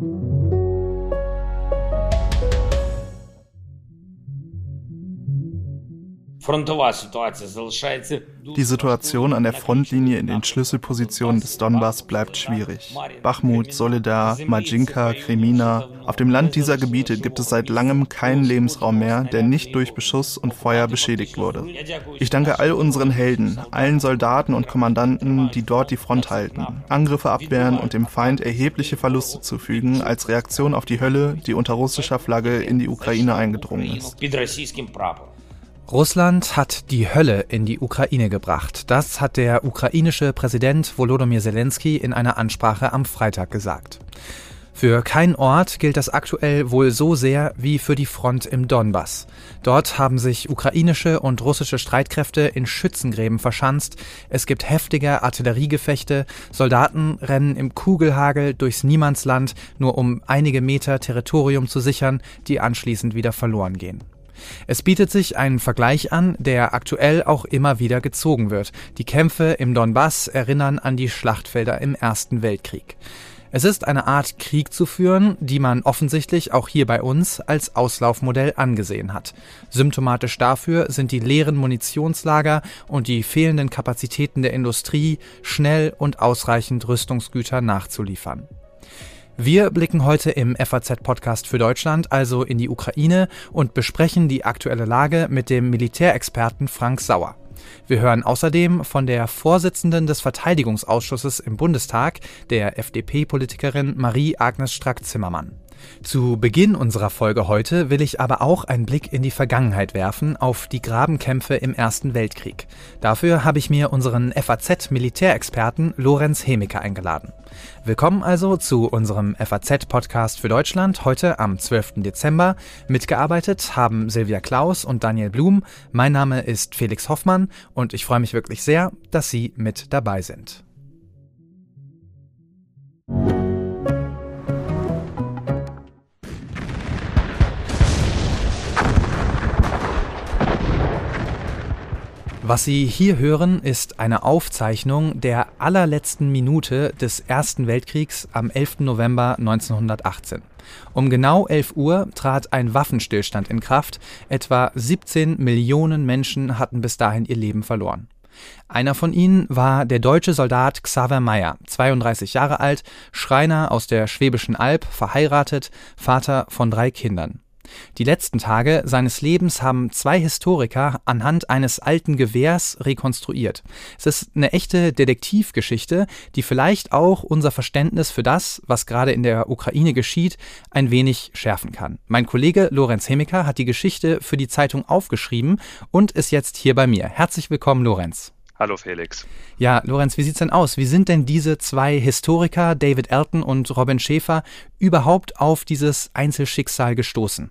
Thank you. Die Situation an der Frontlinie in den Schlüsselpositionen des Donbass bleibt schwierig. Bachmut, Soledar, Majinka, Kremina. Auf dem Land dieser Gebiete gibt es seit langem keinen Lebensraum mehr, der nicht durch Beschuss und Feuer beschädigt wurde. Ich danke all unseren Helden, allen Soldaten und Kommandanten, die dort die Front halten, Angriffe abwehren und dem Feind erhebliche Verluste zufügen als Reaktion auf die Hölle, die unter russischer Flagge in die Ukraine eingedrungen ist. Russland hat die Hölle in die Ukraine gebracht. Das hat der ukrainische Präsident Volodymyr Zelensky in einer Ansprache am Freitag gesagt. Für keinen Ort gilt das aktuell wohl so sehr wie für die Front im Donbass. Dort haben sich ukrainische und russische Streitkräfte in Schützengräben verschanzt. Es gibt heftige Artilleriegefechte. Soldaten rennen im Kugelhagel durchs Niemandsland, nur um einige Meter Territorium zu sichern, die anschließend wieder verloren gehen. Es bietet sich ein Vergleich an, der aktuell auch immer wieder gezogen wird. Die Kämpfe im Donbass erinnern an die Schlachtfelder im Ersten Weltkrieg. Es ist eine Art Krieg zu führen, die man offensichtlich auch hier bei uns als Auslaufmodell angesehen hat. Symptomatisch dafür sind die leeren Munitionslager und die fehlenden Kapazitäten der Industrie, schnell und ausreichend Rüstungsgüter nachzuliefern. Wir blicken heute im FAZ-Podcast für Deutschland also in die Ukraine und besprechen die aktuelle Lage mit dem Militärexperten Frank Sauer. Wir hören außerdem von der Vorsitzenden des Verteidigungsausschusses im Bundestag, der FDP-Politikerin Marie-Agnes Strack-Zimmermann. Zu Beginn unserer Folge heute will ich aber auch einen Blick in die Vergangenheit werfen, auf die Grabenkämpfe im Ersten Weltkrieg. Dafür habe ich mir unseren FAZ-Militärexperten Lorenz Hemeke eingeladen. Willkommen also zu unserem FAZ-Podcast für Deutschland heute am 12. Dezember. Mitgearbeitet haben Silvia Klaus und Daniel Blum. Mein Name ist Felix Hoffmann und ich freue mich wirklich sehr, dass Sie mit dabei sind. Was Sie hier hören, ist eine Aufzeichnung der allerletzten Minute des Ersten Weltkriegs am 11. November 1918. Um genau 11 Uhr trat ein Waffenstillstand in Kraft. Etwa 17 Millionen Menschen hatten bis dahin ihr Leben verloren. Einer von ihnen war der deutsche Soldat Xaver Meyer, 32 Jahre alt, Schreiner aus der Schwäbischen Alb, verheiratet, Vater von drei Kindern. Die letzten Tage seines Lebens haben zwei Historiker anhand eines alten Gewehrs rekonstruiert. Es ist eine echte Detektivgeschichte, die vielleicht auch unser Verständnis für das, was gerade in der Ukraine geschieht, ein wenig schärfen kann. Mein Kollege Lorenz Hemiker hat die Geschichte für die Zeitung aufgeschrieben und ist jetzt hier bei mir. Herzlich willkommen, Lorenz. Hallo Felix. Ja, Lorenz, wie sieht's denn aus? Wie sind denn diese zwei Historiker, David Elton und Robin Schäfer, überhaupt auf dieses Einzelschicksal gestoßen?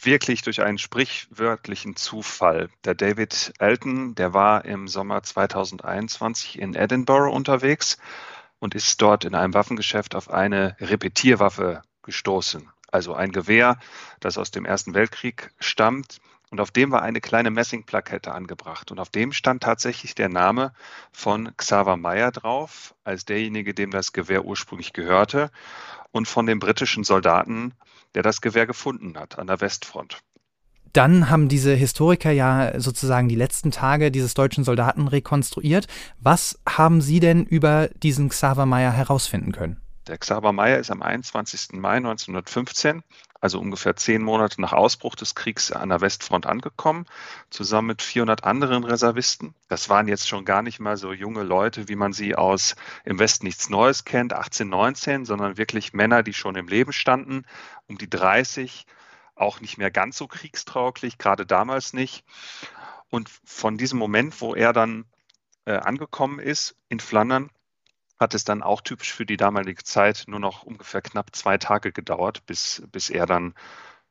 Wirklich durch einen sprichwörtlichen Zufall. Der David Elton, der war im Sommer 2021 in Edinburgh unterwegs und ist dort in einem Waffengeschäft auf eine Repetierwaffe gestoßen. Also ein Gewehr, das aus dem Ersten Weltkrieg stammt. Und auf dem war eine kleine Messingplakette angebracht. Und auf dem stand tatsächlich der Name von Xaver Meyer drauf, als derjenige, dem das Gewehr ursprünglich gehörte. Und von dem britischen Soldaten der das Gewehr gefunden hat an der Westfront. Dann haben diese Historiker ja sozusagen die letzten Tage dieses deutschen Soldaten rekonstruiert. Was haben Sie denn über diesen Xaver Meyer herausfinden können? Der Xaver Meyer ist am 21. Mai 1915, also ungefähr zehn Monate nach Ausbruch des Kriegs an der Westfront angekommen, zusammen mit 400 anderen Reservisten. Das waren jetzt schon gar nicht mal so junge Leute, wie man sie aus im Westen nichts Neues kennt, 18, 19, sondern wirklich Männer, die schon im Leben standen, um die 30, auch nicht mehr ganz so kriegstrauglich, gerade damals nicht. Und von diesem Moment, wo er dann äh, angekommen ist in Flandern, hat es dann auch typisch für die damalige Zeit nur noch ungefähr knapp zwei Tage gedauert, bis, bis er dann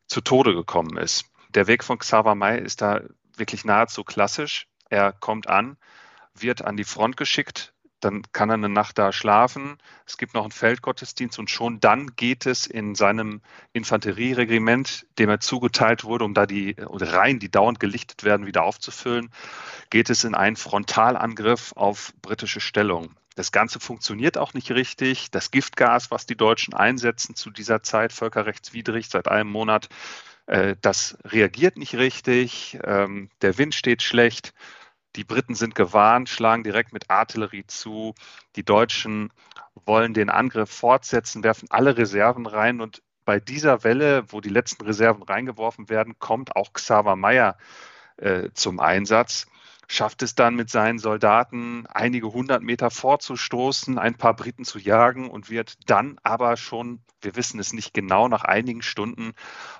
zu Tode gekommen ist. Der Weg von Xaver May ist da wirklich nahezu klassisch. Er kommt an, wird an die Front geschickt, dann kann er eine Nacht da schlafen. Es gibt noch einen Feldgottesdienst und schon dann geht es in seinem Infanterieregiment, dem er zugeteilt wurde, um da die Reihen, die dauernd gelichtet werden, wieder aufzufüllen, geht es in einen Frontalangriff auf britische Stellung. Das Ganze funktioniert auch nicht richtig. Das Giftgas, was die Deutschen einsetzen zu dieser Zeit, völkerrechtswidrig seit einem Monat, äh, das reagiert nicht richtig. Ähm, der Wind steht schlecht. Die Briten sind gewarnt, schlagen direkt mit Artillerie zu. Die Deutschen wollen den Angriff fortsetzen, werfen alle Reserven rein und bei dieser Welle, wo die letzten Reserven reingeworfen werden, kommt auch Xaver Meyer äh, zum Einsatz schafft es dann mit seinen Soldaten einige hundert Meter vorzustoßen, ein paar Briten zu jagen und wird dann aber schon, wir wissen es nicht genau, nach einigen Stunden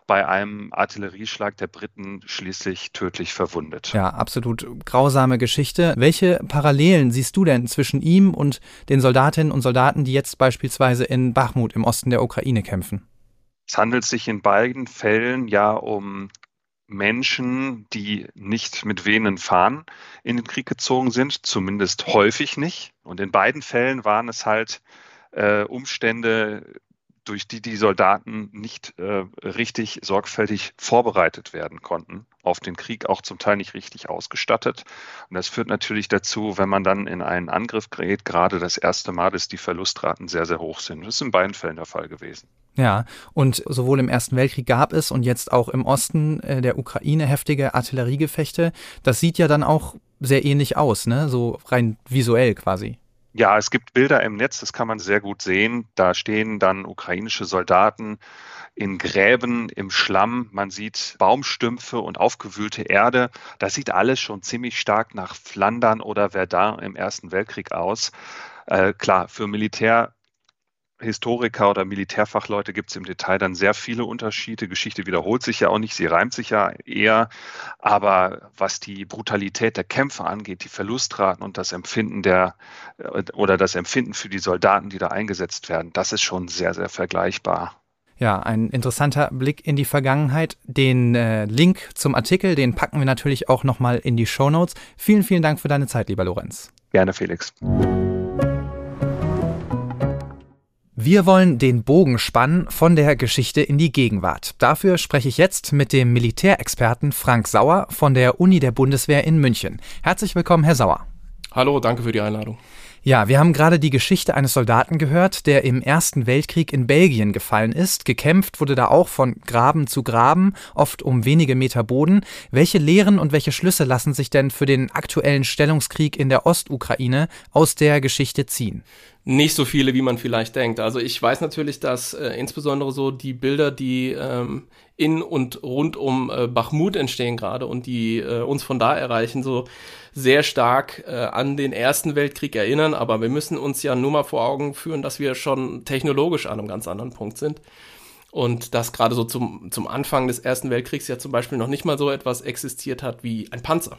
bei einem Artillerieschlag der Briten schließlich tödlich verwundet. Ja, absolut grausame Geschichte. Welche Parallelen siehst du denn zwischen ihm und den Soldatinnen und Soldaten, die jetzt beispielsweise in Bachmut im Osten der Ukraine kämpfen? Es handelt sich in beiden Fällen ja um Menschen, die nicht mit Venen fahren, in den Krieg gezogen sind, zumindest häufig nicht. Und in beiden Fällen waren es halt äh, Umstände, durch die die Soldaten nicht äh, richtig sorgfältig vorbereitet werden konnten auf den Krieg, auch zum Teil nicht richtig ausgestattet. Und das führt natürlich dazu, wenn man dann in einen Angriff gerät, gerade das erste Mal, dass die Verlustraten sehr, sehr hoch sind. Das ist in beiden Fällen der Fall gewesen. Ja, und sowohl im Ersten Weltkrieg gab es und jetzt auch im Osten äh, der Ukraine heftige Artilleriegefechte. Das sieht ja dann auch sehr ähnlich aus, ne? So rein visuell quasi. Ja, es gibt Bilder im Netz, das kann man sehr gut sehen. Da stehen dann ukrainische Soldaten in Gräben im Schlamm. Man sieht Baumstümpfe und aufgewühlte Erde. Das sieht alles schon ziemlich stark nach Flandern oder Verdun im Ersten Weltkrieg aus. Äh, klar, für Militär Historiker oder Militärfachleute gibt es im Detail dann sehr viele Unterschiede. Geschichte wiederholt sich ja auch nicht, sie reimt sich ja eher. Aber was die Brutalität der Kämpfe angeht, die Verlustraten und das Empfinden der äh, oder das Empfinden für die Soldaten, die da eingesetzt werden, das ist schon sehr, sehr vergleichbar. Ja, ein interessanter Blick in die Vergangenheit. Den äh, Link zum Artikel, den packen wir natürlich auch nochmal in die Show Notes. Vielen, vielen Dank für deine Zeit, lieber Lorenz. Gerne, Felix. Wir wollen den Bogen spannen von der Geschichte in die Gegenwart. Dafür spreche ich jetzt mit dem Militärexperten Frank Sauer von der Uni der Bundeswehr in München. Herzlich willkommen, Herr Sauer. Hallo, danke für die Einladung. Ja, wir haben gerade die Geschichte eines Soldaten gehört, der im Ersten Weltkrieg in Belgien gefallen ist. Gekämpft wurde da auch von Graben zu Graben, oft um wenige Meter Boden. Welche Lehren und welche Schlüsse lassen sich denn für den aktuellen Stellungskrieg in der Ostukraine aus der Geschichte ziehen? Nicht so viele, wie man vielleicht denkt. Also ich weiß natürlich, dass äh, insbesondere so die Bilder, die ähm, in und rund um äh, Bachmut entstehen gerade und die äh, uns von da erreichen, so sehr stark äh, an den Ersten Weltkrieg erinnern. Aber wir müssen uns ja nur mal vor Augen führen, dass wir schon technologisch an einem ganz anderen Punkt sind. Und dass gerade so zum, zum Anfang des Ersten Weltkriegs ja zum Beispiel noch nicht mal so etwas existiert hat wie ein Panzer.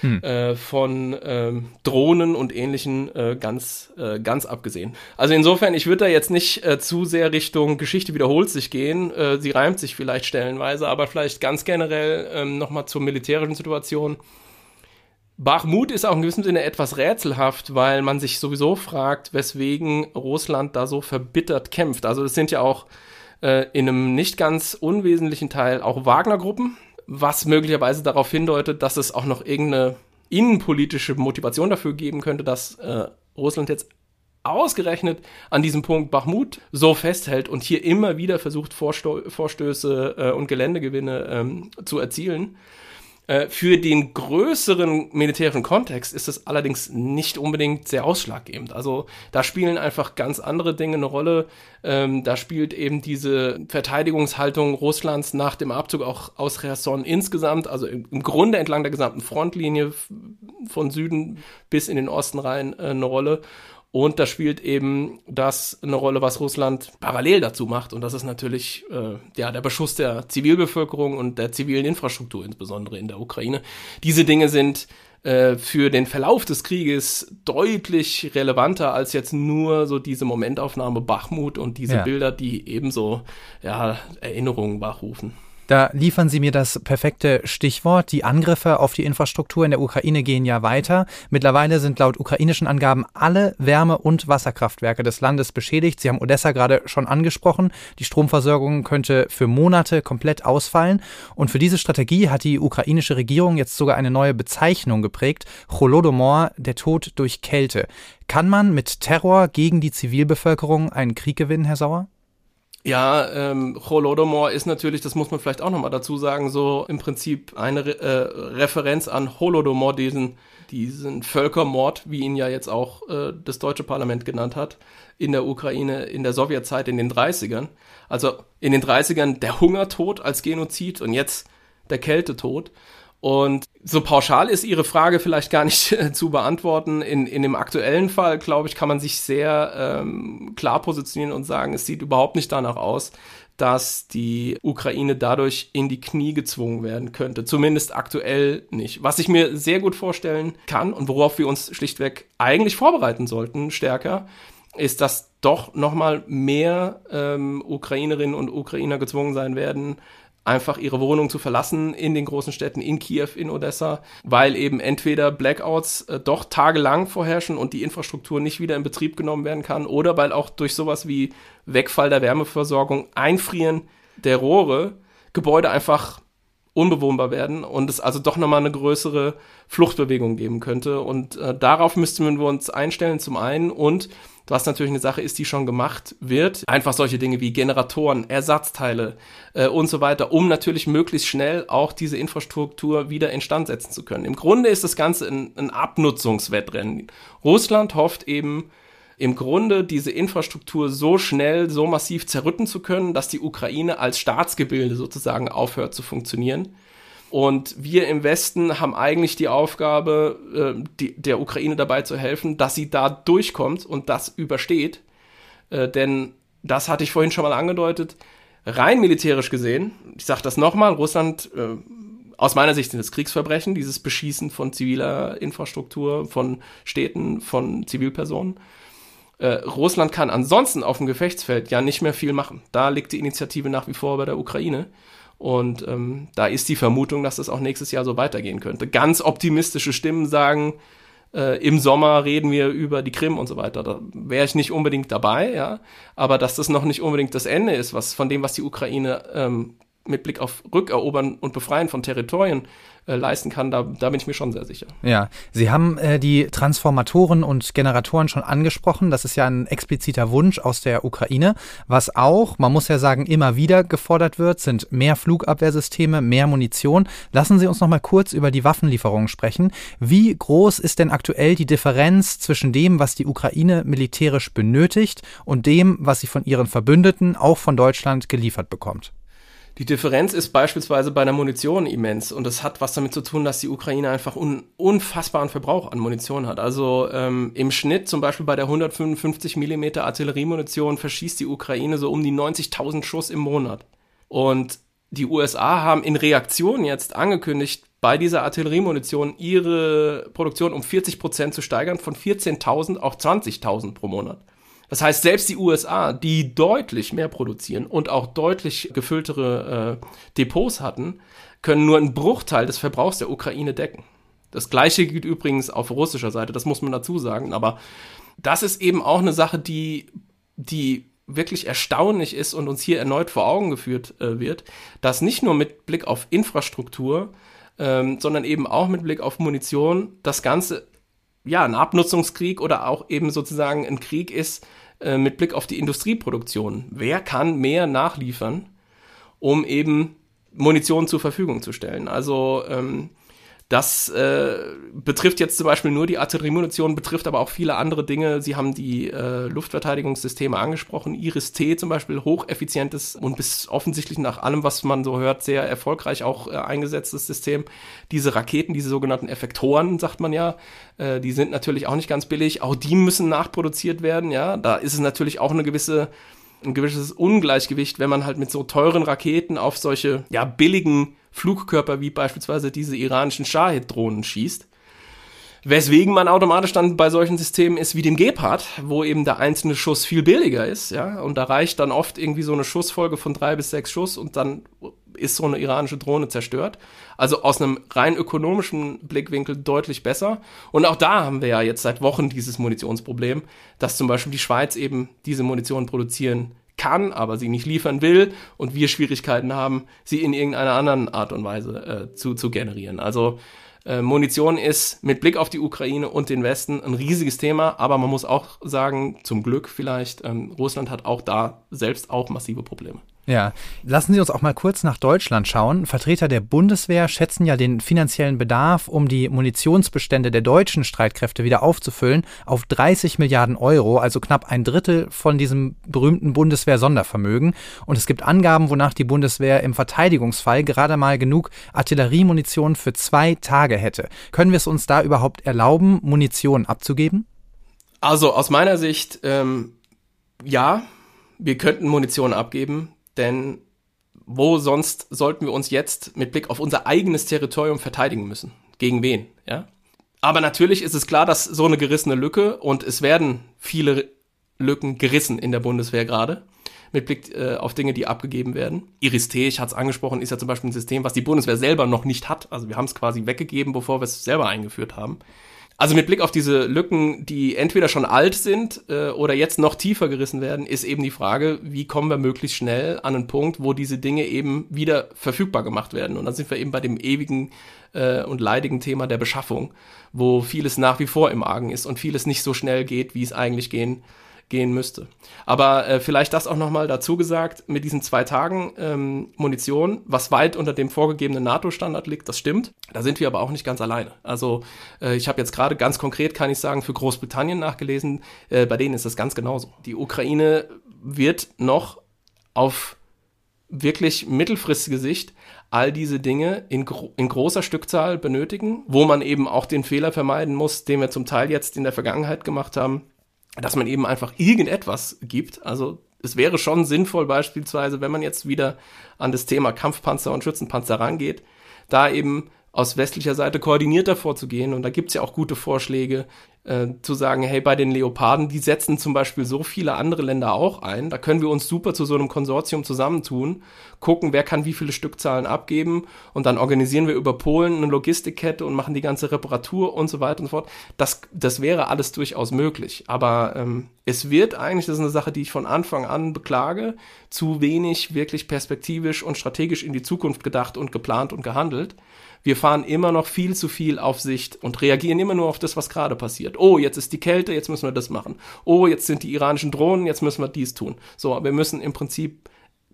Hm. Äh, von ähm, Drohnen und ähnlichen äh, ganz, äh, ganz abgesehen. Also insofern, ich würde da jetzt nicht äh, zu sehr Richtung Geschichte wiederholt sich gehen. Äh, sie reimt sich vielleicht stellenweise, aber vielleicht ganz generell ähm, nochmal zur militärischen Situation. Bachmut ist auch in gewissem Sinne etwas rätselhaft, weil man sich sowieso fragt, weswegen Russland da so verbittert kämpft. Also das sind ja auch äh, in einem nicht ganz unwesentlichen Teil auch Wagner-Gruppen, was möglicherweise darauf hindeutet, dass es auch noch irgendeine innenpolitische Motivation dafür geben könnte, dass äh, Russland jetzt ausgerechnet an diesem Punkt Bachmut so festhält und hier immer wieder versucht, Vorsto Vorstöße äh, und Geländegewinne ähm, zu erzielen. Äh, für den größeren militärischen Kontext ist es allerdings nicht unbedingt sehr ausschlaggebend. Also da spielen einfach ganz andere Dinge eine Rolle. Ähm, da spielt eben diese Verteidigungshaltung Russlands nach dem Abzug auch aus Cherson insgesamt, also im, im Grunde entlang der gesamten Frontlinie von Süden bis in den Osten rein äh, eine Rolle. Und da spielt eben das eine Rolle, was Russland parallel dazu macht. Und das ist natürlich äh, ja, der Beschuss der Zivilbevölkerung und der zivilen Infrastruktur, insbesondere in der Ukraine. Diese Dinge sind äh, für den Verlauf des Krieges deutlich relevanter als jetzt nur so diese Momentaufnahme Bachmut und diese ja. Bilder, die ebenso ja, Erinnerungen wachrufen. Da liefern Sie mir das perfekte Stichwort. Die Angriffe auf die Infrastruktur in der Ukraine gehen ja weiter. Mittlerweile sind laut ukrainischen Angaben alle Wärme- und Wasserkraftwerke des Landes beschädigt. Sie haben Odessa gerade schon angesprochen. Die Stromversorgung könnte für Monate komplett ausfallen. Und für diese Strategie hat die ukrainische Regierung jetzt sogar eine neue Bezeichnung geprägt. Holodomor, der Tod durch Kälte. Kann man mit Terror gegen die Zivilbevölkerung einen Krieg gewinnen, Herr Sauer? Ja, ähm, Holodomor ist natürlich, das muss man vielleicht auch nochmal dazu sagen, so im Prinzip eine äh, Referenz an Holodomor, diesen, diesen Völkermord, wie ihn ja jetzt auch äh, das deutsche Parlament genannt hat, in der Ukraine in der Sowjetzeit in den 30ern. Also in den 30ern der Hungertod als Genozid und jetzt der Kältetod. Und so pauschal ist Ihre Frage vielleicht gar nicht äh, zu beantworten. In, in dem aktuellen Fall, glaube ich, kann man sich sehr ähm, klar positionieren und sagen, es sieht überhaupt nicht danach aus, dass die Ukraine dadurch in die Knie gezwungen werden könnte. Zumindest aktuell nicht. Was ich mir sehr gut vorstellen kann und worauf wir uns schlichtweg eigentlich vorbereiten sollten, stärker, ist, dass doch nochmal mehr ähm, Ukrainerinnen und Ukrainer gezwungen sein werden, einfach ihre Wohnung zu verlassen in den großen Städten, in Kiew, in Odessa, weil eben entweder Blackouts äh, doch tagelang vorherrschen und die Infrastruktur nicht wieder in Betrieb genommen werden kann oder weil auch durch sowas wie Wegfall der Wärmeversorgung, Einfrieren der Rohre, Gebäude einfach unbewohnbar werden und es also doch nochmal eine größere Fluchtbewegung geben könnte. Und äh, darauf müssten wir uns einstellen zum einen und was natürlich eine Sache ist, die schon gemacht wird. Einfach solche Dinge wie Generatoren, Ersatzteile äh, und so weiter, um natürlich möglichst schnell auch diese Infrastruktur wieder instand setzen zu können. Im Grunde ist das Ganze ein, ein Abnutzungswettrennen. Russland hofft eben, im Grunde diese Infrastruktur so schnell, so massiv zerrütten zu können, dass die Ukraine als Staatsgebilde sozusagen aufhört zu funktionieren. Und wir im Westen haben eigentlich die Aufgabe, äh, die, der Ukraine dabei zu helfen, dass sie da durchkommt und das übersteht. Äh, denn das hatte ich vorhin schon mal angedeutet. Rein militärisch gesehen, ich sage das nochmal, Russland, äh, aus meiner Sicht sind es Kriegsverbrechen, dieses Beschießen von ziviler Infrastruktur, von Städten, von Zivilpersonen. Äh, Russland kann ansonsten auf dem Gefechtsfeld ja nicht mehr viel machen. Da liegt die Initiative nach wie vor bei der Ukraine. Und ähm, da ist die Vermutung, dass das auch nächstes Jahr so weitergehen könnte. Ganz optimistische Stimmen sagen, äh, im Sommer reden wir über die Krim und so weiter. Da wäre ich nicht unbedingt dabei, ja. Aber dass das noch nicht unbedingt das Ende ist, was von dem, was die Ukraine ähm, mit Blick auf Rückerobern und Befreien von Territorien äh, leisten kann, da, da bin ich mir schon sehr sicher. Ja, Sie haben äh, die Transformatoren und Generatoren schon angesprochen. Das ist ja ein expliziter Wunsch aus der Ukraine. Was auch, man muss ja sagen, immer wieder gefordert wird, sind mehr Flugabwehrsysteme, mehr Munition. Lassen Sie uns noch mal kurz über die Waffenlieferungen sprechen. Wie groß ist denn aktuell die Differenz zwischen dem, was die Ukraine militärisch benötigt und dem, was sie von ihren Verbündeten, auch von Deutschland, geliefert bekommt? Die Differenz ist beispielsweise bei der Munition immens und das hat was damit zu tun, dass die Ukraine einfach un unfassbaren Verbrauch an Munition hat. Also ähm, im Schnitt zum Beispiel bei der 155 mm Artilleriemunition verschießt die Ukraine so um die 90.000 Schuss im Monat. Und die USA haben in Reaktion jetzt angekündigt, bei dieser Artilleriemunition ihre Produktion um 40 Prozent zu steigern, von 14.000 auf 20.000 pro Monat. Das heißt, selbst die USA, die deutlich mehr produzieren und auch deutlich gefülltere äh, Depots hatten, können nur einen Bruchteil des Verbrauchs der Ukraine decken. Das gleiche gilt übrigens auf russischer Seite, das muss man dazu sagen. Aber das ist eben auch eine Sache, die, die wirklich erstaunlich ist und uns hier erneut vor Augen geführt äh, wird, dass nicht nur mit Blick auf Infrastruktur, ähm, sondern eben auch mit Blick auf Munition das Ganze ja, ein Abnutzungskrieg oder auch eben sozusagen ein Krieg ist äh, mit Blick auf die Industrieproduktion. Wer kann mehr nachliefern, um eben Munition zur Verfügung zu stellen? Also ähm, das äh, betrifft jetzt zum Beispiel nur die Artilleriemunition, betrifft aber auch viele andere Dinge. Sie haben die äh, Luftverteidigungssysteme angesprochen. Iris-T zum Beispiel, hocheffizientes und bis offensichtlich nach allem, was man so hört, sehr erfolgreich auch äh, eingesetztes System. Diese Raketen, diese sogenannten Effektoren, sagt man ja, äh, die sind natürlich auch nicht ganz billig. Auch die müssen nachproduziert werden. Ja, da ist es natürlich auch eine gewisse ein gewisses Ungleichgewicht, wenn man halt mit so teuren Raketen auf solche ja billigen Flugkörper wie beispielsweise diese iranischen Shahid-Drohnen schießt. Weswegen man automatisch dann bei solchen Systemen ist wie dem Gepard, wo eben der einzelne Schuss viel billiger ist, ja, und da reicht dann oft irgendwie so eine Schussfolge von drei bis sechs Schuss und dann ist so eine iranische Drohne zerstört. Also aus einem rein ökonomischen Blickwinkel deutlich besser. Und auch da haben wir ja jetzt seit Wochen dieses Munitionsproblem, dass zum Beispiel die Schweiz eben diese Munition produzieren kann, aber sie nicht liefern will und wir Schwierigkeiten haben, sie in irgendeiner anderen Art und Weise äh, zu, zu generieren. Also äh, Munition ist mit Blick auf die Ukraine und den Westen ein riesiges Thema, aber man muss auch sagen, zum Glück vielleicht, ähm, Russland hat auch da selbst auch massive Probleme. Ja, lassen Sie uns auch mal kurz nach Deutschland schauen. Vertreter der Bundeswehr schätzen ja den finanziellen Bedarf, um die Munitionsbestände der deutschen Streitkräfte wieder aufzufüllen, auf 30 Milliarden Euro, also knapp ein Drittel von diesem berühmten Bundeswehr-Sondervermögen. Und es gibt Angaben, wonach die Bundeswehr im Verteidigungsfall gerade mal genug Artilleriemunition für zwei Tage hätte. Können wir es uns da überhaupt erlauben, Munition abzugeben? Also aus meiner Sicht, ähm, ja, wir könnten Munition abgeben. Denn wo sonst sollten wir uns jetzt mit Blick auf unser eigenes Territorium verteidigen müssen? Gegen wen? Ja? Aber natürlich ist es klar, dass so eine gerissene Lücke und es werden viele Lücken gerissen in der Bundeswehr gerade mit Blick äh, auf Dinge, die abgegeben werden. Iris-T, ich hatte es angesprochen, ist ja zum Beispiel ein System, was die Bundeswehr selber noch nicht hat. Also wir haben es quasi weggegeben, bevor wir es selber eingeführt haben. Also mit Blick auf diese Lücken, die entweder schon alt sind äh, oder jetzt noch tiefer gerissen werden, ist eben die Frage, wie kommen wir möglichst schnell an einen Punkt, wo diese Dinge eben wieder verfügbar gemacht werden. Und dann sind wir eben bei dem ewigen äh, und leidigen Thema der Beschaffung, wo vieles nach wie vor im Argen ist und vieles nicht so schnell geht, wie es eigentlich gehen gehen müsste. Aber äh, vielleicht das auch nochmal dazu gesagt, mit diesen zwei Tagen ähm, Munition, was weit unter dem vorgegebenen NATO-Standard liegt, das stimmt. Da sind wir aber auch nicht ganz alleine. Also äh, ich habe jetzt gerade ganz konkret, kann ich sagen, für Großbritannien nachgelesen, äh, bei denen ist das ganz genauso. Die Ukraine wird noch auf wirklich mittelfristige Sicht all diese Dinge in, gro in großer Stückzahl benötigen, wo man eben auch den Fehler vermeiden muss, den wir zum Teil jetzt in der Vergangenheit gemacht haben, dass man eben einfach irgendetwas gibt. Also es wäre schon sinnvoll beispielsweise, wenn man jetzt wieder an das Thema Kampfpanzer und Schützenpanzer rangeht, da eben aus westlicher Seite koordinierter vorzugehen. Und da gibt's ja auch gute Vorschläge, äh, zu sagen, hey, bei den Leoparden, die setzen zum Beispiel so viele andere Länder auch ein. Da können wir uns super zu so einem Konsortium zusammentun, gucken, wer kann wie viele Stückzahlen abgeben und dann organisieren wir über Polen eine Logistikkette und machen die ganze Reparatur und so weiter und so fort. Das, das wäre alles durchaus möglich. Aber ähm, es wird eigentlich, das ist eine Sache, die ich von Anfang an beklage, zu wenig wirklich perspektivisch und strategisch in die Zukunft gedacht und geplant und gehandelt. Wir fahren immer noch viel zu viel auf Sicht und reagieren immer nur auf das, was gerade passiert. Oh, jetzt ist die Kälte, jetzt müssen wir das machen. Oh, jetzt sind die iranischen Drohnen, jetzt müssen wir dies tun. So, wir müssen im Prinzip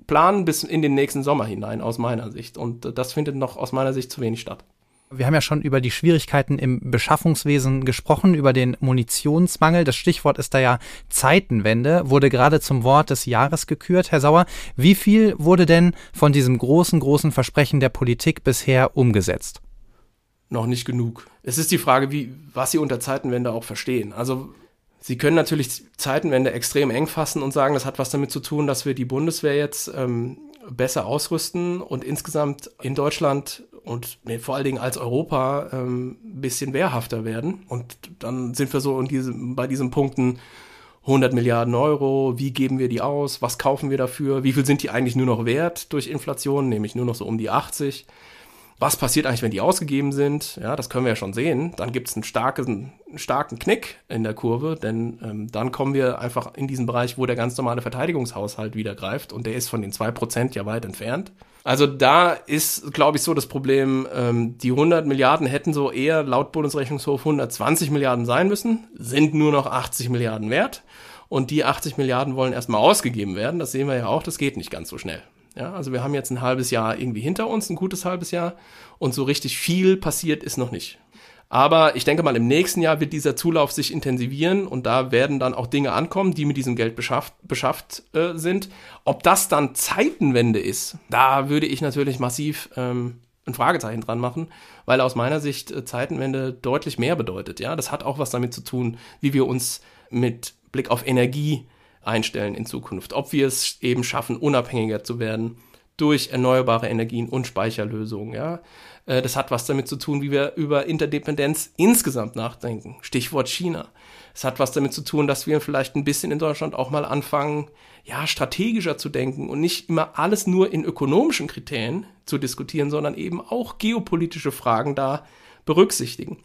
planen bis in den nächsten Sommer hinein, aus meiner Sicht. Und das findet noch aus meiner Sicht zu wenig statt. Wir haben ja schon über die Schwierigkeiten im Beschaffungswesen gesprochen, über den Munitionsmangel. Das Stichwort ist da ja Zeitenwende, wurde gerade zum Wort des Jahres gekürt. Herr Sauer, wie viel wurde denn von diesem großen, großen Versprechen der Politik bisher umgesetzt? Noch nicht genug. Es ist die Frage, wie, was Sie unter Zeitenwende auch verstehen. Also Sie können natürlich Zeitenwende extrem eng fassen und sagen, das hat was damit zu tun, dass wir die Bundeswehr jetzt ähm, besser ausrüsten und insgesamt in Deutschland und vor allen Dingen als Europa ähm, ein bisschen wehrhafter werden. Und dann sind wir so in diesem, bei diesen Punkten 100 Milliarden Euro, wie geben wir die aus, was kaufen wir dafür, wie viel sind die eigentlich nur noch wert durch Inflation, nämlich nur noch so um die 80 was passiert eigentlich, wenn die ausgegeben sind? Ja, das können wir ja schon sehen. Dann gibt es einen starken, starken Knick in der Kurve, denn ähm, dann kommen wir einfach in diesen Bereich, wo der ganz normale Verteidigungshaushalt wieder greift und der ist von den 2% ja weit entfernt. Also da ist, glaube ich, so das Problem, ähm, die 100 Milliarden hätten so eher laut Bundesrechnungshof 120 Milliarden sein müssen, sind nur noch 80 Milliarden wert. Und die 80 Milliarden wollen erstmal ausgegeben werden. Das sehen wir ja auch, das geht nicht ganz so schnell. Ja, also wir haben jetzt ein halbes Jahr irgendwie hinter uns, ein gutes halbes Jahr. Und so richtig viel passiert ist noch nicht. Aber ich denke mal, im nächsten Jahr wird dieser Zulauf sich intensivieren und da werden dann auch Dinge ankommen, die mit diesem Geld beschafft, beschafft äh, sind. Ob das dann Zeitenwende ist, da würde ich natürlich massiv ähm, ein Fragezeichen dran machen, weil aus meiner Sicht äh, Zeitenwende deutlich mehr bedeutet. Ja, das hat auch was damit zu tun, wie wir uns mit Blick auf Energie einstellen in Zukunft. Ob wir es eben schaffen, unabhängiger zu werden durch erneuerbare Energien und Speicherlösungen. Ja? Äh, das hat was damit zu tun, wie wir über Interdependenz insgesamt nachdenken. Stichwort China. Es hat was damit zu tun, dass wir vielleicht ein bisschen in Deutschland auch mal anfangen, ja, strategischer zu denken und nicht immer alles nur in ökonomischen Kriterien zu diskutieren, sondern eben auch geopolitische Fragen da berücksichtigen.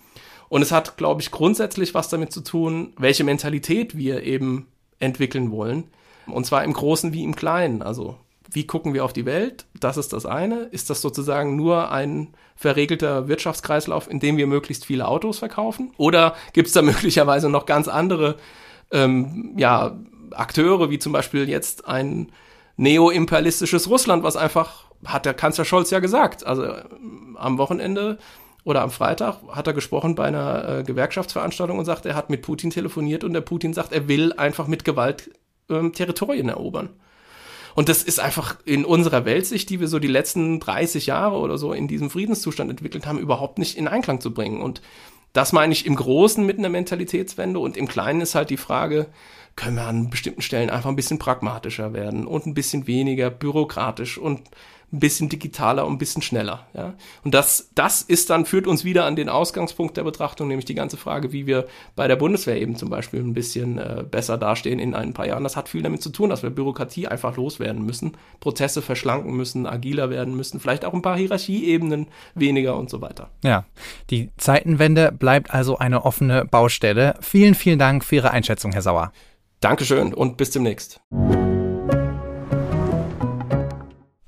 Und es hat, glaube ich, grundsätzlich was damit zu tun, welche Mentalität wir eben entwickeln wollen. Und zwar im Großen wie im Kleinen. Also, wie gucken wir auf die Welt? Das ist das eine. Ist das sozusagen nur ein verregelter Wirtschaftskreislauf, in dem wir möglichst viele Autos verkaufen? Oder gibt es da möglicherweise noch ganz andere ähm, ja, Akteure, wie zum Beispiel jetzt ein neoimperialistisches Russland, was einfach, hat der Kanzler Scholz ja gesagt, also äh, am Wochenende oder am Freitag hat er gesprochen bei einer äh, Gewerkschaftsveranstaltung und sagt, er hat mit Putin telefoniert und der Putin sagt, er will einfach mit Gewalt ähm, Territorien erobern. Und das ist einfach in unserer Weltsicht, die wir so die letzten 30 Jahre oder so in diesem Friedenszustand entwickelt haben, überhaupt nicht in Einklang zu bringen. Und das meine ich im Großen mit einer Mentalitätswende und im Kleinen ist halt die Frage, können wir an bestimmten Stellen einfach ein bisschen pragmatischer werden und ein bisschen weniger bürokratisch und ein bisschen digitaler und ein bisschen schneller. Ja? Und das, das ist dann, führt uns wieder an den Ausgangspunkt der Betrachtung, nämlich die ganze Frage, wie wir bei der Bundeswehr eben zum Beispiel ein bisschen äh, besser dastehen in ein paar Jahren. Das hat viel damit zu tun, dass wir Bürokratie einfach loswerden müssen, Prozesse verschlanken müssen, agiler werden müssen, vielleicht auch ein paar Hierarchieebenen weniger und so weiter. Ja, die Zeitenwende bleibt also eine offene Baustelle. Vielen, vielen Dank für Ihre Einschätzung, Herr Sauer. Dankeschön und bis demnächst.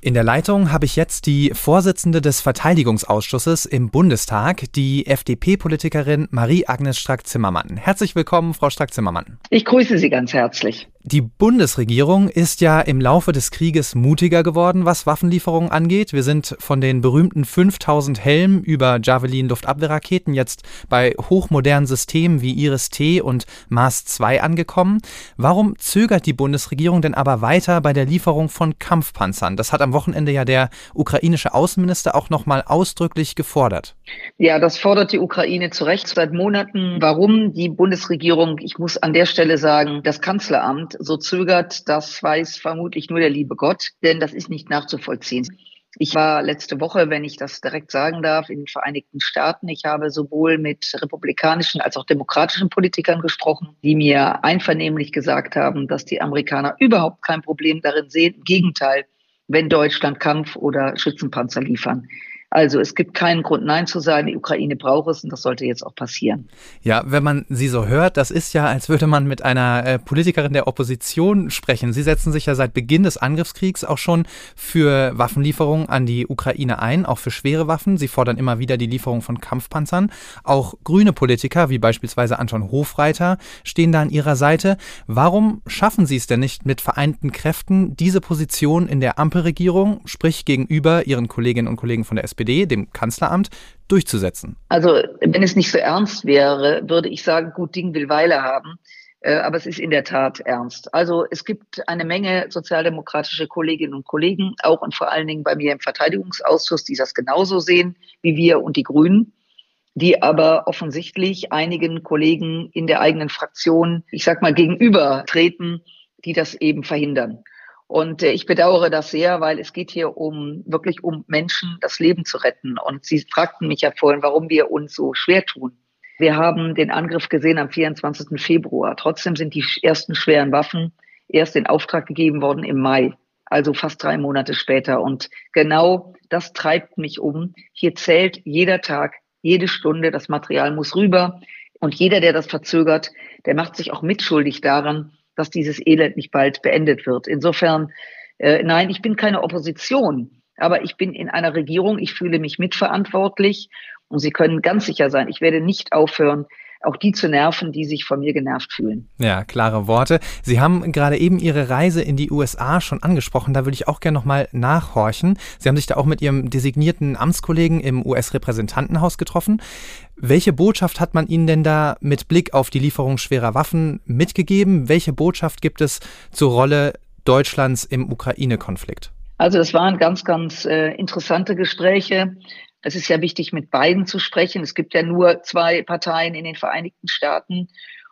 In der Leitung habe ich jetzt die Vorsitzende des Verteidigungsausschusses im Bundestag, die FDP-Politikerin Marie-Agnes Strack-Zimmermann. Herzlich willkommen, Frau Strack-Zimmermann. Ich grüße Sie ganz herzlich. Die Bundesregierung ist ja im Laufe des Krieges mutiger geworden, was Waffenlieferungen angeht. Wir sind von den berühmten 5000 Helmen über Javelin Luftabwehrraketen jetzt bei hochmodernen Systemen wie Iris-T und Mars 2 angekommen. Warum zögert die Bundesregierung denn aber weiter bei der Lieferung von Kampfpanzern? Das hat am Wochenende ja der ukrainische Außenminister auch nochmal ausdrücklich gefordert. Ja, das fordert die Ukraine zu Recht seit Monaten. Warum die Bundesregierung, ich muss an der Stelle sagen, das Kanzleramt Land so zögert, das weiß vermutlich nur der liebe Gott, denn das ist nicht nachzuvollziehen. Ich war letzte Woche, wenn ich das direkt sagen darf, in den Vereinigten Staaten. Ich habe sowohl mit republikanischen als auch demokratischen Politikern gesprochen, die mir einvernehmlich gesagt haben, dass die Amerikaner überhaupt kein Problem darin sehen. Im Gegenteil, wenn Deutschland Kampf- oder Schützenpanzer liefern. Also es gibt keinen Grund, Nein zu sagen. Die Ukraine braucht es und das sollte jetzt auch passieren. Ja, wenn man Sie so hört, das ist ja, als würde man mit einer äh, Politikerin der Opposition sprechen. Sie setzen sich ja seit Beginn des Angriffskriegs auch schon für Waffenlieferungen an die Ukraine ein, auch für schwere Waffen. Sie fordern immer wieder die Lieferung von Kampfpanzern. Auch grüne Politiker, wie beispielsweise Anton Hofreiter, stehen da an Ihrer Seite. Warum schaffen Sie es denn nicht mit vereinten Kräften, diese Position in der Ampelregierung, sprich gegenüber Ihren Kolleginnen und Kollegen von der SPD, SPD, dem Kanzleramt, durchzusetzen? Also, wenn es nicht so ernst wäre, würde ich sagen, gut Ding will Weile haben. Äh, aber es ist in der Tat ernst. Also es gibt eine Menge sozialdemokratische Kolleginnen und Kollegen, auch und vor allen Dingen bei mir im Verteidigungsausschuss, die das genauso sehen wie wir und die Grünen, die aber offensichtlich einigen Kollegen in der eigenen Fraktion, ich sag mal, gegenübertreten, die das eben verhindern. Und äh, ich bedauere das sehr, weil es geht hier um wirklich um Menschen, das Leben zu retten. Und Sie fragten mich ja vorhin, warum wir uns so schwer tun. Wir haben den Angriff gesehen am 24. Februar. Trotzdem sind die ersten schweren Waffen erst in Auftrag gegeben worden im Mai, also fast drei Monate später. Und genau das treibt mich um. Hier zählt jeder Tag, jede Stunde, das Material muss rüber. Und jeder, der das verzögert, der macht sich auch mitschuldig daran, dass dieses Elend nicht bald beendet wird. Insofern, äh, nein, ich bin keine Opposition, aber ich bin in einer Regierung, ich fühle mich mitverantwortlich und Sie können ganz sicher sein, ich werde nicht aufhören, auch die zu nerven, die sich von mir genervt fühlen. Ja, klare Worte. Sie haben gerade eben Ihre Reise in die USA schon angesprochen. Da würde ich auch gerne nochmal nachhorchen. Sie haben sich da auch mit Ihrem designierten Amtskollegen im US-Repräsentantenhaus getroffen. Welche Botschaft hat man Ihnen denn da mit Blick auf die Lieferung schwerer Waffen mitgegeben? Welche Botschaft gibt es zur Rolle Deutschlands im Ukraine-Konflikt? Also es waren ganz, ganz äh, interessante Gespräche. Es ist ja wichtig, mit beiden zu sprechen. Es gibt ja nur zwei Parteien in den Vereinigten Staaten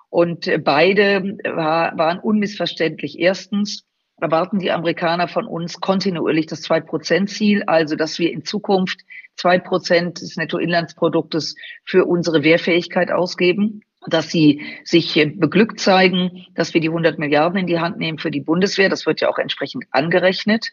und äh, beide war, waren unmissverständlich. Erstens erwarten die Amerikaner von uns kontinuierlich das Zwei-Prozent-Ziel, also dass wir in Zukunft zwei Prozent des Nettoinlandsproduktes für unsere Wehrfähigkeit ausgeben. dass sie sich beglückt zeigen, dass wir die 100 Milliarden in die Hand nehmen für die Bundeswehr. Das wird ja auch entsprechend angerechnet.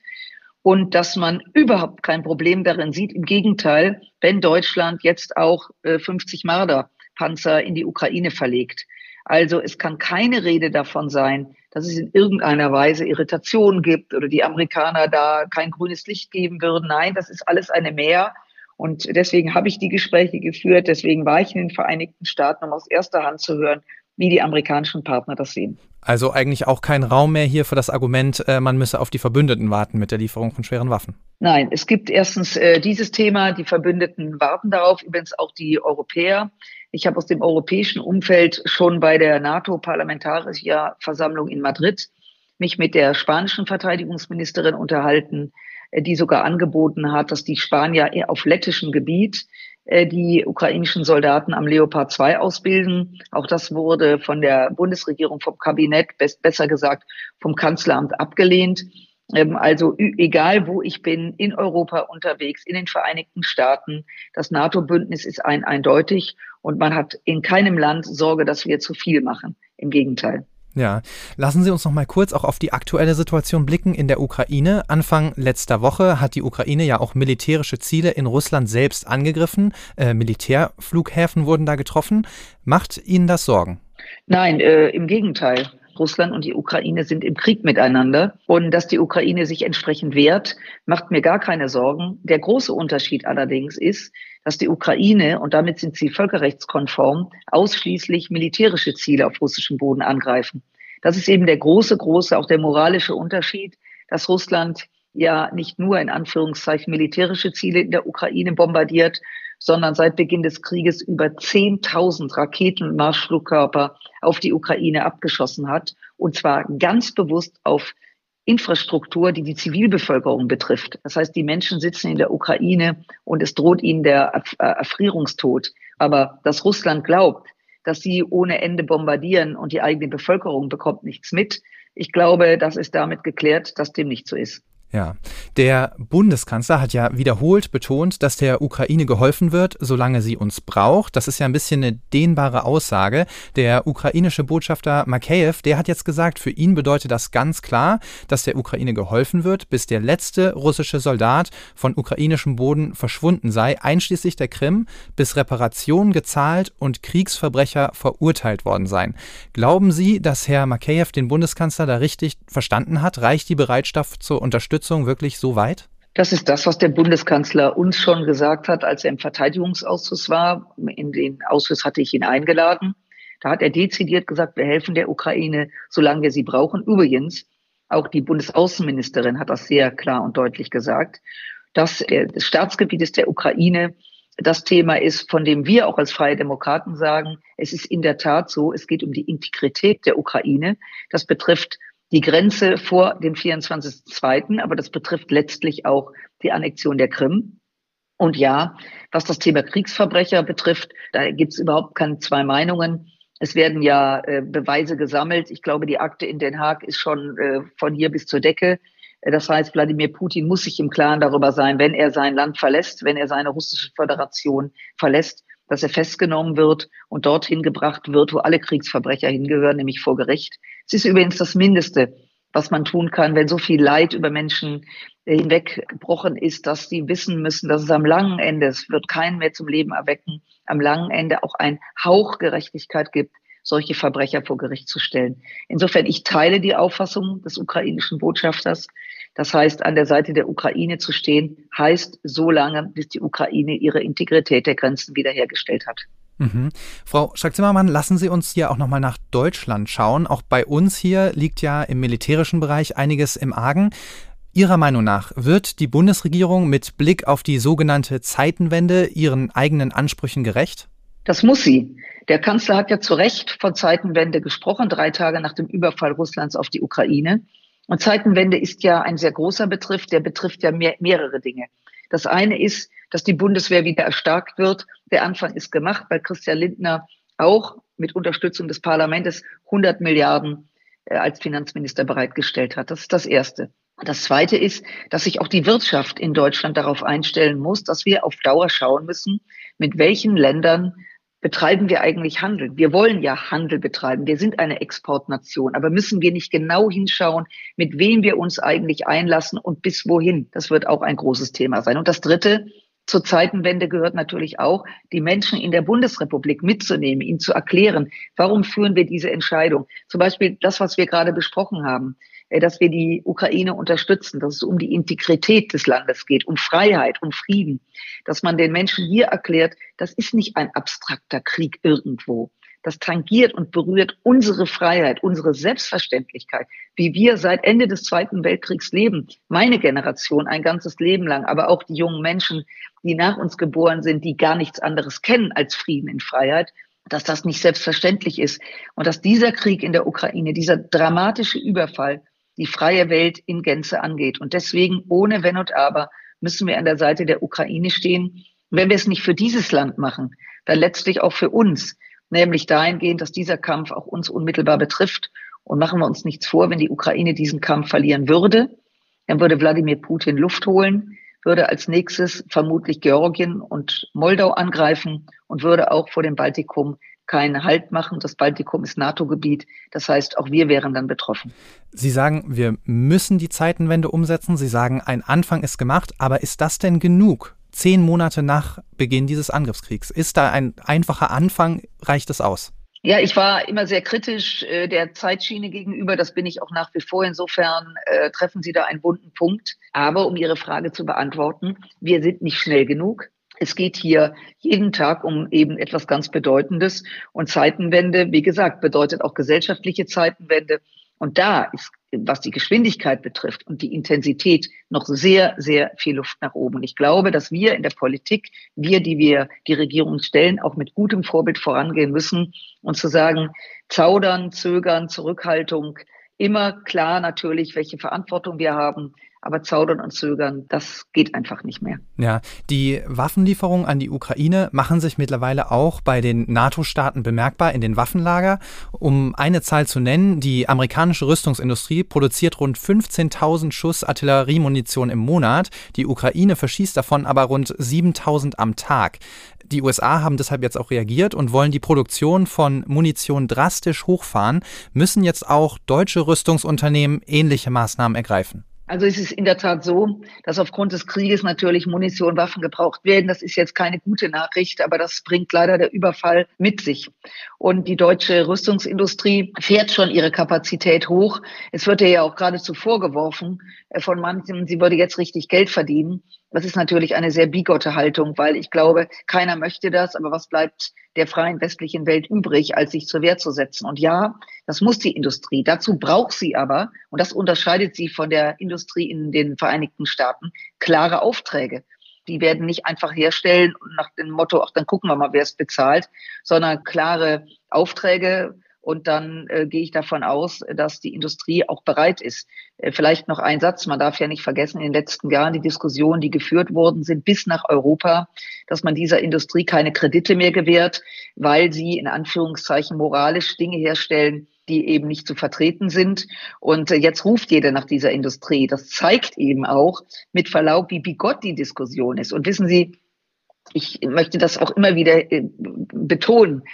Und dass man überhaupt kein Problem darin sieht. Im Gegenteil, wenn Deutschland jetzt auch 50 Marder-Panzer in die Ukraine verlegt. Also es kann keine Rede davon sein, dass es in irgendeiner Weise Irritationen gibt oder die Amerikaner da kein grünes Licht geben würden. Nein, das ist alles eine Mehr. Und deswegen habe ich die Gespräche geführt. Deswegen war ich in den Vereinigten Staaten, um aus erster Hand zu hören, wie die amerikanischen Partner das sehen. Also eigentlich auch kein Raum mehr hier für das Argument, äh, man müsse auf die Verbündeten warten mit der Lieferung von schweren Waffen. Nein, es gibt erstens äh, dieses Thema, die Verbündeten warten darauf, übrigens auch die Europäer. Ich habe aus dem europäischen Umfeld schon bei der NATO-Parlamentarierversammlung in Madrid mich mit der spanischen Verteidigungsministerin unterhalten, äh, die sogar angeboten hat, dass die Spanier auf lettischem Gebiet äh, die ukrainischen Soldaten am Leopard 2 ausbilden. Auch das wurde von der Bundesregierung, vom Kabinett, besser gesagt vom Kanzleramt abgelehnt. Ähm, also egal, wo ich bin, in Europa unterwegs, in den Vereinigten Staaten, das NATO-Bündnis ist ein eindeutig und man hat in keinem Land Sorge, dass wir zu viel machen. Im Gegenteil. Ja, lassen Sie uns noch mal kurz auch auf die aktuelle Situation blicken in der Ukraine. Anfang letzter Woche hat die Ukraine ja auch militärische Ziele in Russland selbst angegriffen. Äh, Militärflughäfen wurden da getroffen. Macht Ihnen das Sorgen? Nein, äh, im Gegenteil. Russland und die Ukraine sind im Krieg miteinander. Und dass die Ukraine sich entsprechend wehrt, macht mir gar keine Sorgen. Der große Unterschied allerdings ist, dass die Ukraine, und damit sind sie völkerrechtskonform, ausschließlich militärische Ziele auf russischem Boden angreifen. Das ist eben der große, große, auch der moralische Unterschied, dass Russland ja nicht nur in Anführungszeichen militärische Ziele in der Ukraine bombardiert, sondern seit Beginn des Krieges über 10.000 Raketen und Marschflugkörper auf die Ukraine abgeschossen hat. Und zwar ganz bewusst auf Infrastruktur, die die Zivilbevölkerung betrifft. Das heißt, die Menschen sitzen in der Ukraine und es droht ihnen der äh, Erfrierungstod. Aber dass Russland glaubt, dass sie ohne Ende bombardieren und die eigene Bevölkerung bekommt nichts mit, ich glaube, das ist damit geklärt, dass dem nicht so ist. Ja, der Bundeskanzler hat ja wiederholt betont, dass der Ukraine geholfen wird, solange sie uns braucht. Das ist ja ein bisschen eine dehnbare Aussage. Der ukrainische Botschafter Makeyev, der hat jetzt gesagt, für ihn bedeutet das ganz klar, dass der Ukraine geholfen wird, bis der letzte russische Soldat von ukrainischem Boden verschwunden sei, einschließlich der Krim, bis Reparationen gezahlt und Kriegsverbrecher verurteilt worden seien. Glauben Sie, dass Herr Makeyev den Bundeskanzler da richtig verstanden hat? Reicht die Bereitschaft zur Unterstützung Unterstützung wirklich so weit? Das ist das, was der Bundeskanzler uns schon gesagt hat, als er im Verteidigungsausschuss war. In den Ausschuss hatte ich ihn eingeladen. Da hat er dezidiert gesagt, wir helfen der Ukraine, solange wir sie brauchen. Übrigens, auch die Bundesaußenministerin hat das sehr klar und deutlich gesagt, dass das Staatsgebiet der Ukraine das Thema ist, von dem wir auch als Freie Demokraten sagen, es ist in der Tat so, es geht um die Integrität der Ukraine. Das betrifft die Grenze vor dem 24.02., aber das betrifft letztlich auch die Annexion der Krim. Und ja, was das Thema Kriegsverbrecher betrifft, da gibt es überhaupt keine zwei Meinungen. Es werden ja äh, Beweise gesammelt. Ich glaube, die Akte in Den Haag ist schon äh, von hier bis zur Decke. Äh, das heißt, Wladimir Putin muss sich im Klaren darüber sein, wenn er sein Land verlässt, wenn er seine russische Föderation verlässt, dass er festgenommen wird und dorthin gebracht wird, wo alle Kriegsverbrecher hingehören, nämlich vor Gericht. Es ist übrigens das Mindeste, was man tun kann, wenn so viel Leid über Menschen hinweggebrochen ist, dass sie wissen müssen, dass es am langen Ende, es wird keinen mehr zum Leben erwecken, am langen Ende auch ein Hauch Gerechtigkeit gibt, solche Verbrecher vor Gericht zu stellen. Insofern, ich teile die Auffassung des ukrainischen Botschafters. Das heißt, an der Seite der Ukraine zu stehen, heißt so lange, bis die Ukraine ihre Integrität der Grenzen wiederhergestellt hat. Mhm. Frau Strack-Zimmermann, lassen Sie uns hier auch nochmal nach Deutschland schauen. Auch bei uns hier liegt ja im militärischen Bereich einiges im Argen. Ihrer Meinung nach wird die Bundesregierung mit Blick auf die sogenannte Zeitenwende ihren eigenen Ansprüchen gerecht? Das muss sie. Der Kanzler hat ja zu Recht von Zeitenwende gesprochen, drei Tage nach dem Überfall Russlands auf die Ukraine. Und Zeitenwende ist ja ein sehr großer Begriff, der betrifft ja mehr, mehrere Dinge. Das eine ist, dass die Bundeswehr wieder erstarkt wird. Der Anfang ist gemacht, weil Christian Lindner auch mit Unterstützung des Parlaments 100 Milliarden äh, als Finanzminister bereitgestellt hat. Das ist das Erste. Das Zweite ist, dass sich auch die Wirtschaft in Deutschland darauf einstellen muss, dass wir auf Dauer schauen müssen, mit welchen Ländern betreiben wir eigentlich Handel? Wir wollen ja Handel betreiben. Wir sind eine Exportnation. Aber müssen wir nicht genau hinschauen, mit wem wir uns eigentlich einlassen und bis wohin? Das wird auch ein großes Thema sein. Und das Dritte, zur Zeitenwende gehört natürlich auch, die Menschen in der Bundesrepublik mitzunehmen, ihnen zu erklären, warum führen wir diese Entscheidung. Zum Beispiel das, was wir gerade besprochen haben, dass wir die Ukraine unterstützen, dass es um die Integrität des Landes geht, um Freiheit, um Frieden, dass man den Menschen hier erklärt, das ist nicht ein abstrakter Krieg irgendwo, das tangiert und berührt unsere Freiheit, unsere Selbstverständlichkeit, wie wir seit Ende des Zweiten Weltkriegs leben. Meine Generation ein ganzes Leben lang, aber auch die jungen Menschen, die nach uns geboren sind, die gar nichts anderes kennen als Frieden in Freiheit, dass das nicht selbstverständlich ist und dass dieser Krieg in der Ukraine, dieser dramatische Überfall die freie Welt in Gänze angeht. Und deswegen, ohne Wenn und Aber, müssen wir an der Seite der Ukraine stehen. Wenn wir es nicht für dieses Land machen, dann letztlich auch für uns nämlich dahingehend, dass dieser Kampf auch uns unmittelbar betrifft. Und machen wir uns nichts vor, wenn die Ukraine diesen Kampf verlieren würde, dann würde Wladimir Putin Luft holen, würde als nächstes vermutlich Georgien und Moldau angreifen und würde auch vor dem Baltikum keinen Halt machen. Das Baltikum ist NATO-Gebiet. Das heißt, auch wir wären dann betroffen. Sie sagen, wir müssen die Zeitenwende umsetzen. Sie sagen, ein Anfang ist gemacht. Aber ist das denn genug? zehn Monate nach Beginn dieses Angriffskriegs. Ist da ein einfacher Anfang, reicht es aus? Ja, ich war immer sehr kritisch äh, der Zeitschiene gegenüber. Das bin ich auch nach wie vor. Insofern äh, treffen Sie da einen bunten Punkt. Aber um Ihre Frage zu beantworten, wir sind nicht schnell genug. Es geht hier jeden Tag um eben etwas ganz Bedeutendes. Und Zeitenwende, wie gesagt, bedeutet auch gesellschaftliche Zeitenwende. Und da ist was die Geschwindigkeit betrifft und die Intensität noch sehr, sehr viel Luft nach oben. Ich glaube, dass wir in der Politik, wir, die wir die Regierung stellen, auch mit gutem Vorbild vorangehen müssen und zu sagen, zaudern, zögern, Zurückhaltung, immer klar natürlich, welche Verantwortung wir haben, aber zaudern und zögern, das geht einfach nicht mehr. Ja, die Waffenlieferungen an die Ukraine machen sich mittlerweile auch bei den NATO-Staaten bemerkbar in den Waffenlager. Um eine Zahl zu nennen, die amerikanische Rüstungsindustrie produziert rund 15.000 Schuss Artilleriemunition im Monat. Die Ukraine verschießt davon aber rund 7.000 am Tag. Die USA haben deshalb jetzt auch reagiert und wollen die Produktion von Munition drastisch hochfahren, müssen jetzt auch deutsche Rüstungsunternehmen ähnliche Maßnahmen ergreifen. Also es ist in der Tat so, dass aufgrund des Krieges natürlich Munition, Waffen gebraucht werden. Das ist jetzt keine gute Nachricht, aber das bringt leider der Überfall mit sich. Und die deutsche Rüstungsindustrie fährt schon ihre Kapazität hoch. Es wird ja auch geradezu vorgeworfen äh, von manchen, sie würde jetzt richtig Geld verdienen. Das ist natürlich eine sehr bigotte Haltung, weil ich glaube, keiner möchte das, aber was bleibt der freien westlichen Welt übrig, als sich zur Wehr zu setzen? Und ja, das muss die Industrie. Dazu braucht sie aber, und das unterscheidet sie von der Industrie in den Vereinigten Staaten, klare Aufträge. Die werden nicht einfach herstellen nach dem Motto, ach, dann gucken wir mal, wer es bezahlt, sondern klare Aufträge, und dann äh, gehe ich davon aus, dass die Industrie auch bereit ist. Äh, vielleicht noch ein Satz. Man darf ja nicht vergessen, in den letzten Jahren die Diskussionen, die geführt worden sind bis nach Europa, dass man dieser Industrie keine Kredite mehr gewährt, weil sie in Anführungszeichen moralisch Dinge herstellen, die eben nicht zu vertreten sind. Und äh, jetzt ruft jeder nach dieser Industrie. Das zeigt eben auch mit Verlaub, wie bigott die Diskussion ist. Und wissen Sie, ich möchte das auch immer wieder äh, betonen.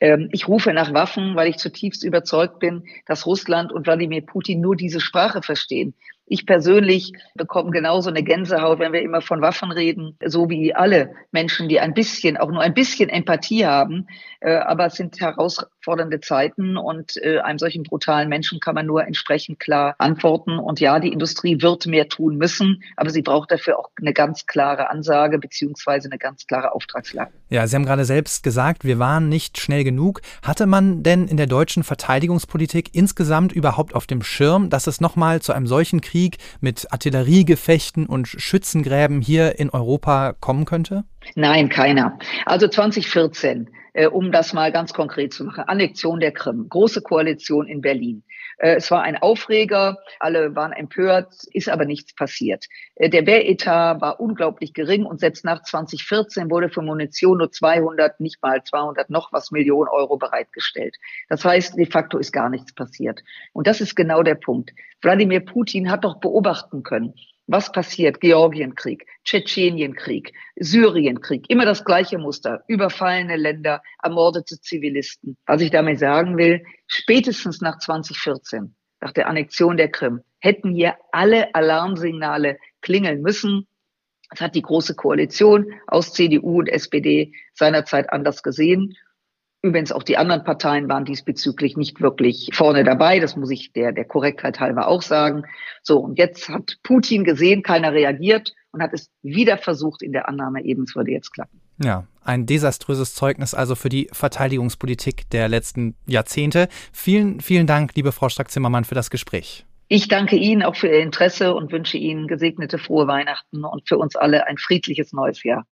Ähm, ich rufe nach Waffen, weil ich zutiefst überzeugt bin, dass Russland und Wladimir Putin nur diese Sprache verstehen. Ich persönlich bekomme genauso eine Gänsehaut, wenn wir immer von Waffen reden, so wie alle Menschen, die ein bisschen, auch nur ein bisschen Empathie haben. Äh, aber es sind herausfordernde Zeiten und äh, einem solchen brutalen Menschen kann man nur entsprechend klar antworten. Und ja, die Industrie wird mehr tun müssen, aber sie braucht dafür auch eine ganz klare Ansage beziehungsweise eine ganz klare Auftragslage. Ja, Sie haben gerade selbst gesagt, wir waren nicht schnell genug. Hatte man denn in der deutschen Verteidigungspolitik insgesamt überhaupt auf dem Schirm, dass es nochmal zu einem solchen Krieg Krieg mit Artilleriegefechten und Schützengräben hier in Europa kommen könnte? Nein, keiner. Also 2014, äh, um das mal ganz konkret zu machen, Annexion der Krim, große Koalition in Berlin. Äh, es war ein Aufreger, alle waren empört, ist aber nichts passiert. Äh, der Wehretat war unglaublich gering und selbst nach 2014 wurde für Munition nur 200, nicht mal 200 noch was Millionen Euro bereitgestellt. Das heißt, de facto ist gar nichts passiert. Und das ist genau der Punkt. Wladimir Putin hat doch beobachten können, Was passiert? Georgienkrieg, Tschetschenienkrieg, Syrienkrieg, immer das gleiche Muster. Überfallene Länder, ermordete Zivilisten. Was ich damit sagen will, spätestens nach 2014, nach der Annexion der Krim, hätten hier alle Alarmsignale klingeln müssen. Das hat die Große Koalition aus CDU und SPD seinerzeit anders gesehen. Übrigens auch die anderen Parteien waren diesbezüglich nicht wirklich vorne dabei. Das muss ich der, der Korrektheit halber auch sagen. So, und jetzt hat Putin gesehen, keiner reagiert und hat es wieder versucht in der Annahme, eben es würde jetzt klappen. Ja, ein desaströses Zeugnis also für die Verteidigungspolitik der letzten Jahrzehnte. Vielen, vielen Dank, liebe Frau Strack-Zimmermann, für das Gespräch. Ich danke Ihnen auch für Ihr Interesse und wünsche Ihnen gesegnete frohe Weihnachten und für uns alle ein friedliches neues Jahr.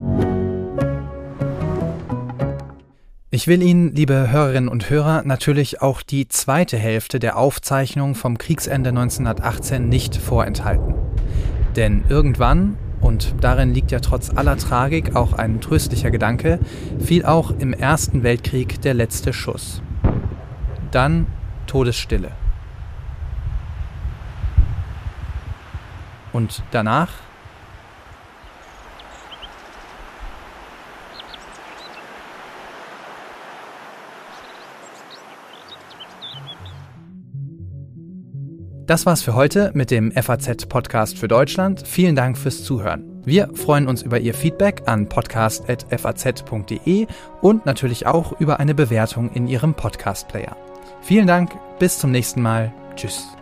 Ich will Ihnen, liebe Hörerinnen und Hörer, natürlich auch die zweite Hälfte der Aufzeichnung vom Kriegsende 1918 nicht vorenthalten. Denn irgendwann, und darin liegt ja trotz aller Tragik auch ein tröstlicher Gedanke, fiel auch im Ersten Weltkrieg der letzte Schuss. Dann Todesstille. Und danach Das war's für heute mit dem FAZ-Podcast für Deutschland. Vielen Dank fürs Zuhören. Wir freuen uns über Ihr Feedback an podcast.faz.de und natürlich auch über eine Bewertung in Ihrem Podcast-Player. Vielen Dank, bis zum nächsten Mal. Tschüss.